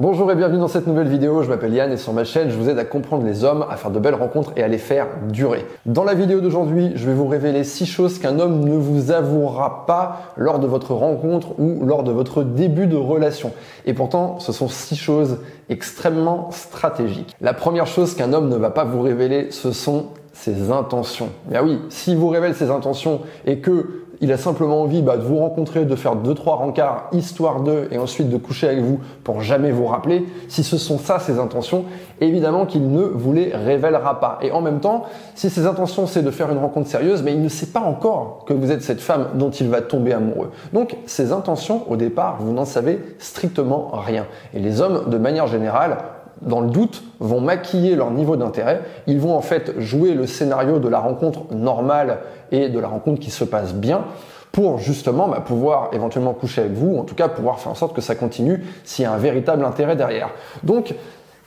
Bonjour et bienvenue dans cette nouvelle vidéo, je m'appelle Yann et sur ma chaîne je vous aide à comprendre les hommes, à faire de belles rencontres et à les faire durer. Dans la vidéo d'aujourd'hui, je vais vous révéler 6 choses qu'un homme ne vous avouera pas lors de votre rencontre ou lors de votre début de relation. Et pourtant, ce sont 6 choses extrêmement stratégiques. La première chose qu'un homme ne va pas vous révéler, ce sont ses intentions. Bien oui, s'il vous révèle ses intentions et que il a simplement envie bah, de vous rencontrer, de faire deux trois rencarts histoire d'eux et ensuite de coucher avec vous pour jamais vous rappeler. Si ce sont ça ses intentions, évidemment qu'il ne vous les révélera pas. Et en même temps, si ses intentions c'est de faire une rencontre sérieuse, mais il ne sait pas encore que vous êtes cette femme dont il va tomber amoureux. Donc ses intentions au départ, vous n'en savez strictement rien. Et les hommes, de manière générale, dans le doute, vont maquiller leur niveau d'intérêt. Ils vont en fait jouer le scénario de la rencontre normale et de la rencontre qui se passe bien pour justement bah, pouvoir éventuellement coucher avec vous, en tout cas pouvoir faire en sorte que ça continue s'il y a un véritable intérêt derrière. Donc,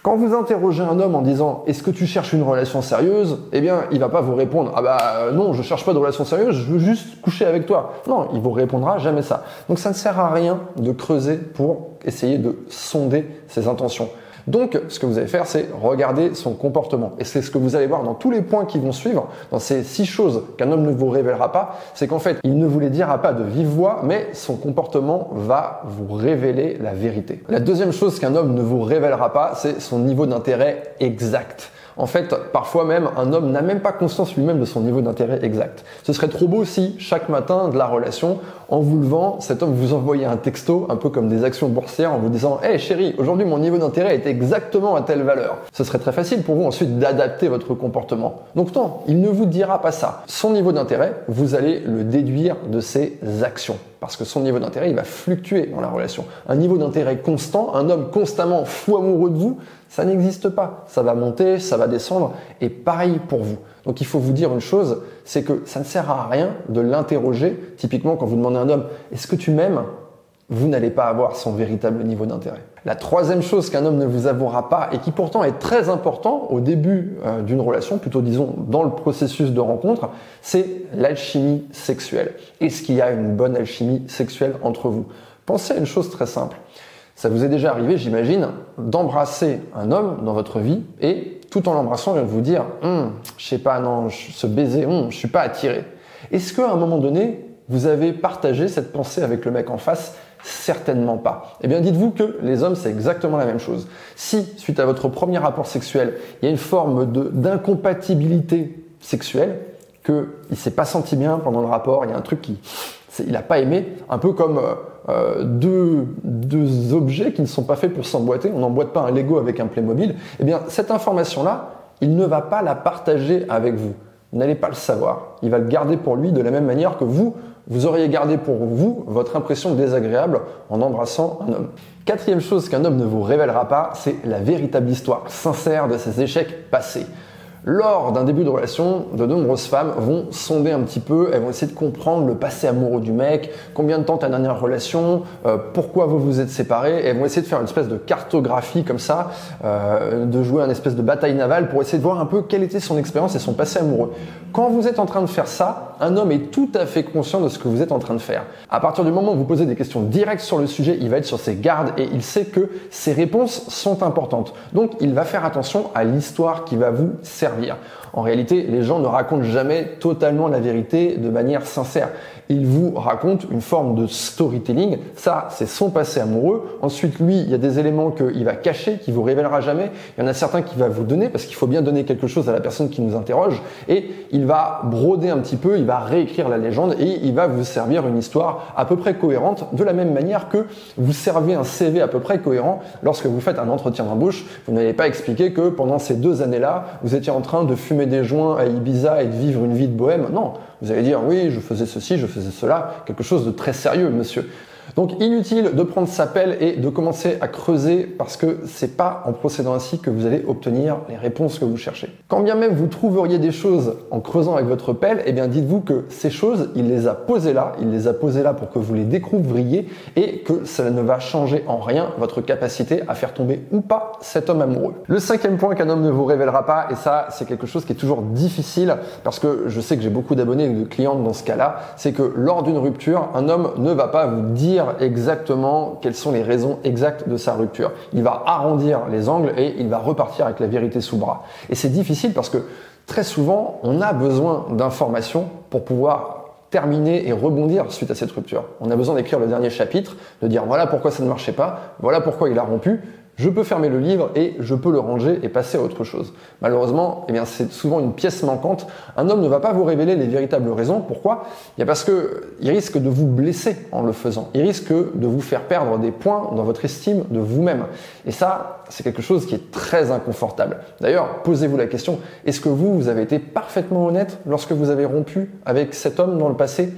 quand vous interrogez un homme en disant est-ce que tu cherches une relation sérieuse? Eh bien, il va pas vous répondre ah bah euh, non, je cherche pas de relation sérieuse, je veux juste coucher avec toi. Non, il vous répondra jamais ça. Donc ça ne sert à rien de creuser pour essayer de sonder ses intentions. Donc, ce que vous allez faire, c'est regarder son comportement. Et c'est ce que vous allez voir dans tous les points qui vont suivre, dans ces six choses qu'un homme ne vous révélera pas, c'est qu'en fait, il ne vous les dira pas de vive voix, mais son comportement va vous révéler la vérité. La deuxième chose qu'un homme ne vous révélera pas, c'est son niveau d'intérêt exact. En fait, parfois même, un homme n'a même pas conscience lui-même de son niveau d'intérêt exact. Ce serait trop beau si, chaque matin de la relation, en vous levant, cet homme vous envoyait un texto, un peu comme des actions boursières, en vous disant Hey chérie, aujourd'hui mon niveau d'intérêt est exactement à telle valeur. Ce serait très facile pour vous ensuite d'adapter votre comportement. Donc non, il ne vous dira pas ça. Son niveau d'intérêt, vous allez le déduire de ses actions parce que son niveau d'intérêt, il va fluctuer dans la relation. Un niveau d'intérêt constant, un homme constamment fou amoureux de vous, ça n'existe pas. Ça va monter, ça va descendre, et pareil pour vous. Donc il faut vous dire une chose, c'est que ça ne sert à rien de l'interroger. Typiquement, quand vous demandez à un homme, est-ce que tu m'aimes? Vous n'allez pas avoir son véritable niveau d'intérêt. La troisième chose qu'un homme ne vous avouera pas et qui pourtant est très important au début euh, d'une relation, plutôt disons dans le processus de rencontre, c'est l'alchimie sexuelle. Est-ce qu'il y a une bonne alchimie sexuelle entre vous? Pensez à une chose très simple. Ça vous est déjà arrivé, j'imagine, d'embrasser un homme dans votre vie et tout en l'embrassant, vient de vous dire, hum, je sais pas, non, ce baiser, hum, je suis pas attiré. Est-ce qu'à un moment donné, vous avez partagé cette pensée avec le mec en face Certainement pas. Eh bien, dites-vous que les hommes, c'est exactement la même chose. Si, suite à votre premier rapport sexuel, il y a une forme d'incompatibilité sexuelle, qu'il ne s'est pas senti bien pendant le rapport, il y a un truc qui, il n'a pas aimé, un peu comme euh, euh, deux, objets qui ne sont pas faits pour s'emboîter, on n'emboîte pas un Lego avec un Playmobil, eh bien, cette information-là, il ne va pas la partager avec. Vous n'allez pas le savoir. Il va le garder pour lui de la même manière que vous, vous auriez gardé pour vous votre impression désagréable en embrassant un homme. Quatrième chose qu'un homme ne vous révélera pas, c'est la véritable histoire sincère de ses échecs passés. Lors d'un début de relation, de nombreuses femmes vont sonder un petit peu, elles vont essayer de comprendre le passé amoureux du mec, combien de temps ta dernière relation, euh, pourquoi vous vous êtes séparés, elles vont essayer de faire une espèce de cartographie comme ça, euh, de jouer une espèce de bataille navale pour essayer de voir un peu quelle était son expérience et son passé amoureux. Quand vous êtes en train de faire ça, un homme est tout à fait conscient de ce que vous êtes en train de faire. À partir du moment où vous posez des questions directes sur le sujet, il va être sur ses gardes et il sait que ses réponses sont importantes. Donc il va faire attention à l'histoire qui va vous servir en réalité, les gens ne racontent jamais totalement la vérité de manière sincère. Ils vous racontent une forme de storytelling. Ça, c'est son passé amoureux. Ensuite, lui, il y a des éléments qu'il va cacher, qu'il vous révélera jamais. Il y en a certains qu'il va vous donner parce qu'il faut bien donner quelque chose à la personne qui nous interroge. Et il va broder un petit peu, réécrire la légende et il va vous servir une histoire à peu près cohérente de la même manière que vous servez un CV à peu près cohérent lorsque vous faites un entretien d'embauche. Vous n'allez pas expliquer que pendant ces deux années-là, vous étiez en train de fumer des joints à Ibiza et de vivre une vie de bohème. Non, vous allez dire oui, je faisais ceci, je faisais cela, quelque chose de très sérieux, monsieur. Donc inutile de prendre sa pelle et de commencer à creuser parce que c'est pas en procédant ainsi que vous allez obtenir les réponses que vous cherchez. Quand bien même vous trouveriez des choses en creusant avec votre pelle, eh bien dites-vous que ces choses, il les a posées là, il les a posées là pour que vous les découvriez et que cela ne va changer en rien votre capacité à faire tomber ou pas cet homme amoureux. Le cinquième point qu'un homme ne vous révélera pas, et ça c'est quelque chose qui est toujours difficile parce que je sais que j'ai beaucoup d'abonnés et de clientes dans ce cas-là, c'est que lors d'une rupture, un homme ne va pas vous dire exactement quelles sont les raisons exactes de sa rupture. Il va arrondir les angles et il va repartir avec la vérité sous bras. Et c'est difficile parce que très souvent, on a besoin d'informations pour pouvoir terminer et rebondir suite à cette rupture. On a besoin d'écrire le dernier chapitre, de dire voilà pourquoi ça ne marchait pas, voilà pourquoi il a rompu, je peux fermer le livre et je peux le ranger et passer à autre chose. Malheureusement, eh bien, c'est souvent une pièce manquante. Un homme ne va pas vous révéler les véritables raisons. Pourquoi? Il parce que il risque de vous blesser en le faisant. Il risque de vous faire perdre des points dans votre estime de vous-même. Et ça, c'est quelque chose qui est très inconfortable. D'ailleurs, posez-vous la question, est-ce que vous, vous avez été parfaitement honnête lorsque vous avez rompu avec cet homme dans le passé?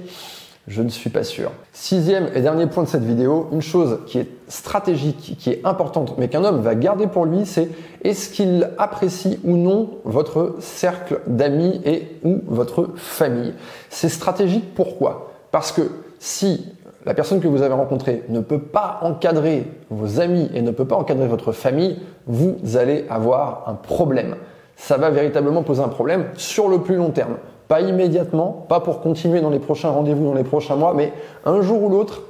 Je ne suis pas sûr. Sixième et dernier point de cette vidéo, une chose qui est stratégique, qui est importante, mais qu'un homme va garder pour lui, c'est est-ce qu'il apprécie ou non votre cercle d'amis et ou votre famille? C'est stratégique pourquoi? Parce que si la personne que vous avez rencontrée ne peut pas encadrer vos amis et ne peut pas encadrer votre famille, vous allez avoir un problème. Ça va véritablement poser un problème sur le plus long terme. Pas immédiatement, pas pour continuer dans les prochains rendez-vous, dans les prochains mois, mais un jour ou l'autre,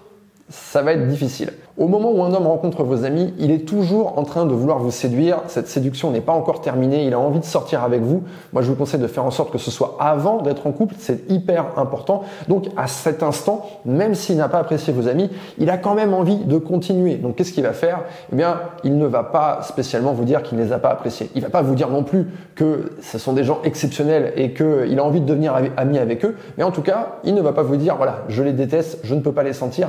ça va être difficile. Au moment où un homme rencontre vos amis, il est toujours en train de vouloir vous séduire. Cette séduction n'est pas encore terminée. Il a envie de sortir avec vous. Moi, je vous conseille de faire en sorte que ce soit avant d'être en couple. C'est hyper important. Donc, à cet instant, même s'il n'a pas apprécié vos amis, il a quand même envie de continuer. Donc, qu'est-ce qu'il va faire? Eh bien, il ne va pas spécialement vous dire qu'il ne les a pas appréciés. Il va pas vous dire non plus que ce sont des gens exceptionnels et qu'il a envie de devenir ami avec eux. Mais en tout cas, il ne va pas vous dire, voilà, je les déteste, je ne peux pas les sentir,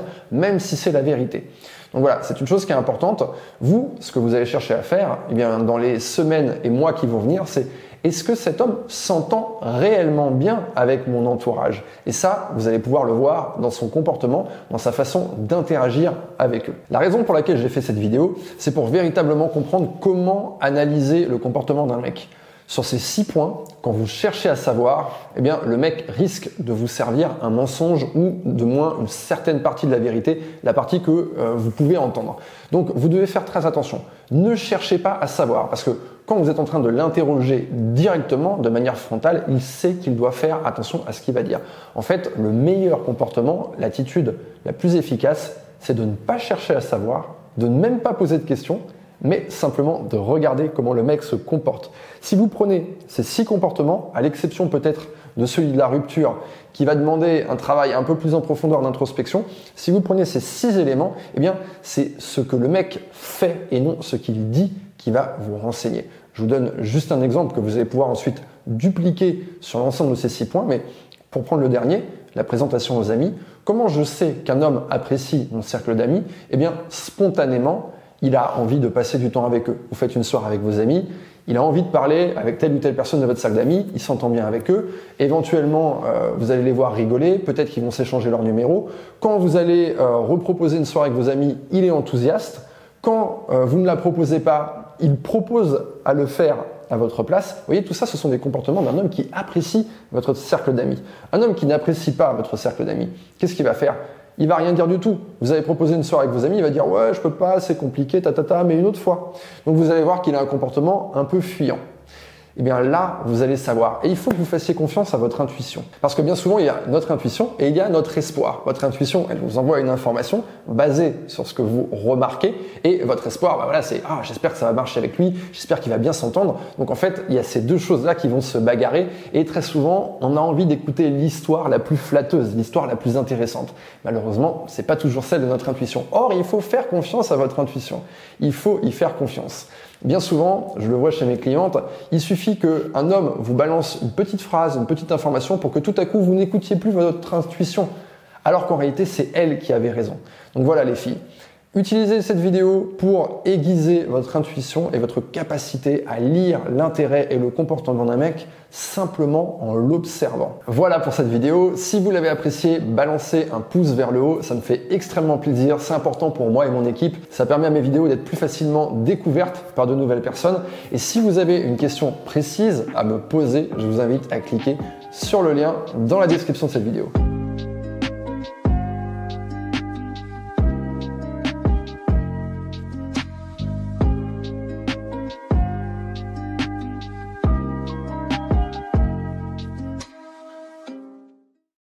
si c'est la vérité. Donc voilà, c'est une chose qui est importante. Vous, ce que vous allez chercher à faire, eh bien, dans les semaines et mois qui vont venir, c'est est-ce que cet homme s'entend réellement bien avec mon entourage? Et ça, vous allez pouvoir le voir dans son comportement, dans sa façon d'interagir avec eux. La raison pour laquelle j'ai fait cette vidéo, c'est pour véritablement comprendre comment analyser le comportement d'un mec. Sur ces six points, quand vous cherchez à savoir, eh bien, le mec risque de vous servir un mensonge ou de moins une certaine partie de la vérité, la partie que euh, vous pouvez entendre. Donc, vous devez faire très attention. Ne cherchez pas à savoir, parce que quand vous êtes en train de l'interroger directement, de manière frontale, il sait qu'il doit faire attention à ce qu'il va dire. En fait, le meilleur comportement, l'attitude la plus efficace, c'est de ne pas chercher à savoir, de ne même pas poser de questions, mais simplement de regarder comment le mec se comporte. Si vous prenez ces six comportements, à l'exception peut-être de celui de la rupture, qui va demander un travail un peu plus en profondeur d'introspection, si vous prenez ces six éléments, eh bien, c'est ce que le mec fait et non ce qu'il dit qui va vous renseigner. Je vous donne juste un exemple que vous allez pouvoir ensuite dupliquer sur l'ensemble de ces six points, mais pour prendre le dernier, la présentation aux amis, comment je sais qu'un homme apprécie mon cercle d'amis? Eh bien, spontanément, il a envie de passer du temps avec eux. Vous faites une soirée avec vos amis, il a envie de parler avec telle ou telle personne de votre salle d'amis, il s'entend bien avec eux. Éventuellement, euh, vous allez les voir rigoler, peut-être qu'ils vont s'échanger leur numéro. Quand vous allez euh, reproposer une soirée avec vos amis, il est enthousiaste. Quand euh, vous ne la proposez pas, il propose à le faire à votre place. Vous voyez, tout ça, ce sont des comportements d'un homme qui apprécie votre cercle d'amis. Un homme qui n'apprécie pas votre cercle d'amis, qu'est-ce qu'il va faire? Il va rien dire du tout. Vous avez proposé une soirée avec vos amis, il va dire ouais, je peux pas, c'est compliqué, ta, ta, ta, mais une autre fois. Donc vous allez voir qu'il a un comportement un peu fuyant eh bien là, vous allez savoir. Et il faut que vous fassiez confiance à votre intuition. Parce que bien souvent, il y a notre intuition et il y a notre espoir. Votre intuition, elle vous envoie une information basée sur ce que vous remarquez. Et votre espoir, bah voilà, c'est ah, j'espère que ça va marcher avec lui, j'espère qu'il va bien s'entendre. Donc en fait, il y a ces deux choses-là qui vont se bagarrer. Et très souvent, on a envie d'écouter l'histoire la plus flatteuse, l'histoire la plus intéressante. Malheureusement, c'est pas toujours celle de notre intuition. Or, il faut faire confiance à votre intuition. Il faut y faire confiance. Bien souvent, je le vois chez mes clientes, il suffit qu'un homme vous balance une petite phrase, une petite information pour que tout à coup vous n'écoutiez plus votre intuition, alors qu'en réalité c'est elle qui avait raison. Donc voilà les filles, Utilisez cette vidéo pour aiguiser votre intuition et votre capacité à lire l'intérêt et le comportement d'un mec simplement en l'observant. Voilà pour cette vidéo. Si vous l'avez apprécié, balancez un pouce vers le haut. Ça me fait extrêmement plaisir. C'est important pour moi et mon équipe. Ça permet à mes vidéos d'être plus facilement découvertes par de nouvelles personnes. Et si vous avez une question précise à me poser, je vous invite à cliquer sur le lien dans la description de cette vidéo.